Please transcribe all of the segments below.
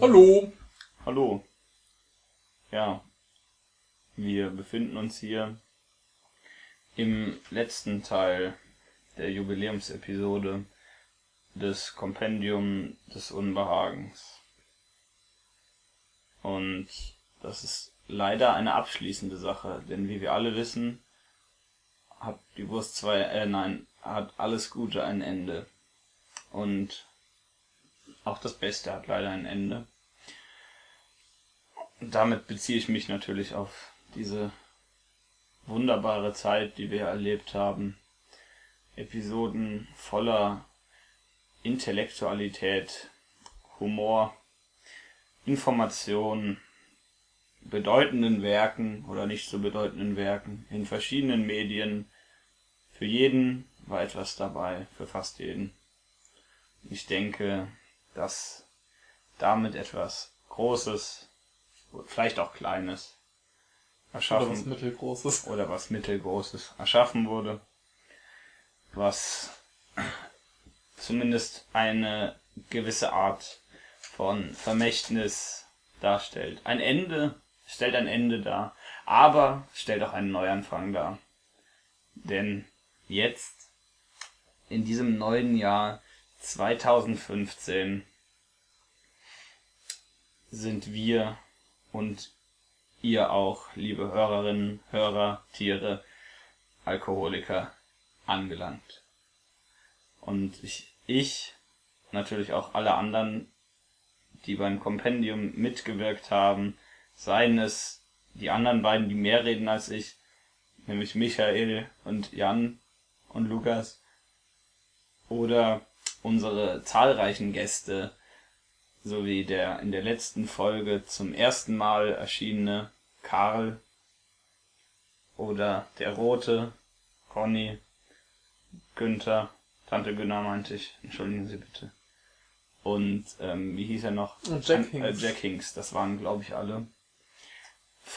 Hallo. Hallo. Ja, wir befinden uns hier im letzten Teil der Jubiläumsepisode des Kompendium des Unbehagens. Und das ist leider eine abschließende Sache, denn wie wir alle wissen, hat die Wurst zwei, äh, nein, hat alles Gute ein Ende. Und auch das Beste hat leider ein Ende. Damit beziehe ich mich natürlich auf diese wunderbare Zeit, die wir erlebt haben. Episoden voller Intellektualität, Humor, Information, bedeutenden Werken oder nicht so bedeutenden Werken in verschiedenen Medien. Für jeden war etwas dabei, für fast jeden. Ich denke, dass damit etwas Großes, vielleicht auch Kleines, erschaffen Oder was Mittelgroßes. oder was Mittelgroßes erschaffen wurde, was zumindest eine gewisse Art von Vermächtnis darstellt. Ein Ende stellt ein Ende dar, aber stellt auch einen Neuanfang dar. Denn jetzt, in diesem neuen Jahr 2015, sind wir und ihr auch, liebe Hörerinnen, Hörer, Tiere, Alkoholiker, angelangt. Und ich, ich, natürlich auch alle anderen, die beim Kompendium mitgewirkt haben, seien es die anderen beiden, die mehr reden als ich, nämlich Michael und Jan und Lukas, oder unsere zahlreichen Gäste, sowie der in der letzten Folge zum ersten Mal erschienene Karl oder der Rote, Conny, Günther, Tante Günner meinte ich, entschuldigen Sie bitte. Und ähm, wie hieß er noch? Und Jack Äh, Hinks. Jack Hinks, das waren glaube ich alle.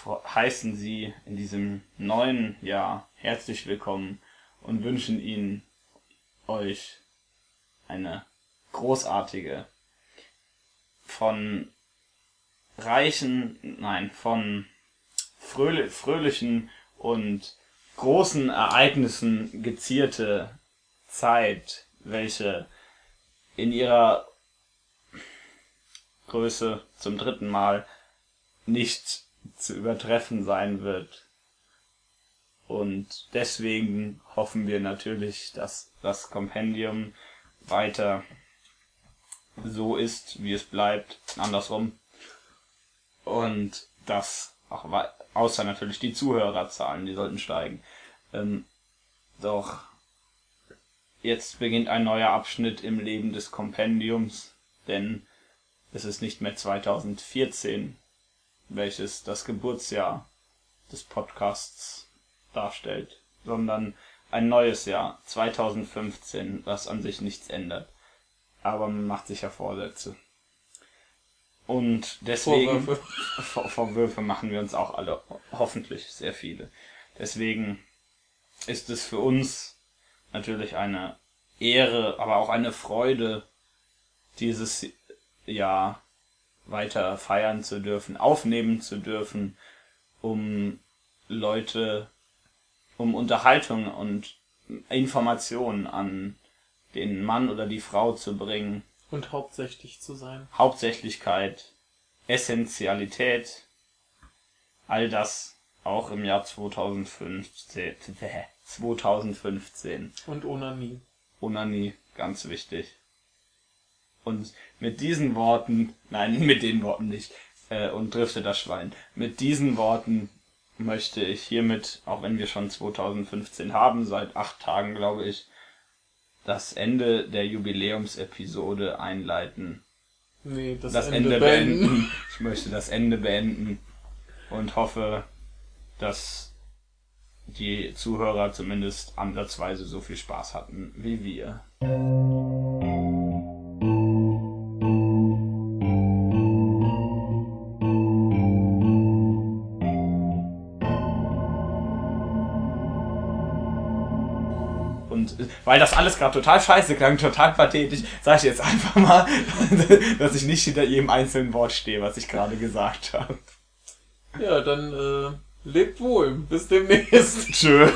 Heißen Sie in diesem neuen Jahr herzlich willkommen und wünschen Ihnen euch eine großartige von reichen, nein, von fröhlich, fröhlichen und großen Ereignissen gezierte Zeit, welche in ihrer Größe zum dritten Mal nicht zu übertreffen sein wird. Und deswegen hoffen wir natürlich, dass das Kompendium weiter so ist, wie es bleibt, andersrum. Und das auch außer natürlich die Zuhörerzahlen, die sollten steigen. Ähm, doch jetzt beginnt ein neuer Abschnitt im Leben des Kompendiums, denn es ist nicht mehr 2014, welches das Geburtsjahr des Podcasts darstellt, sondern ein neues Jahr, 2015, was an sich nichts ändert. Aber man macht sich ja Vorsätze. Und deswegen Vorwürfe. Vor Vorwürfe machen wir uns auch alle, hoffentlich sehr viele. Deswegen ist es für uns natürlich eine Ehre, aber auch eine Freude, dieses Jahr weiter feiern zu dürfen, aufnehmen zu dürfen, um Leute, um Unterhaltung und Informationen an den Mann oder die Frau zu bringen, Und hauptsächlich zu sein. Hauptsächlichkeit, Essentialität, all das auch im Jahr 2015. 2015. Und Onanie. Onanie, ganz wichtig. Und mit diesen Worten, nein, mit den Worten nicht, äh, und drifte das Schwein. Mit diesen Worten möchte ich hiermit, auch wenn wir schon 2015 haben, seit acht Tagen glaube ich, das Ende der Jubiläumsepisode einleiten. Nee, das, Das Ende, Ende, beenden. beenden. Ich möchte das Ende beenden und hoffe, dass die Zuhörer zumindest ansatzweise so viel Spaß hatten wie wir. Und äh, weil das alles gerade total scheiße klang, total pathetisch, sage ich jetzt einfach mal, dass ich nicht hinter jedem einzelnen Wort stehe, was ich gerade gesagt habe. Ja, dann äh, lebt wohl. Bis demnächst. Tschö.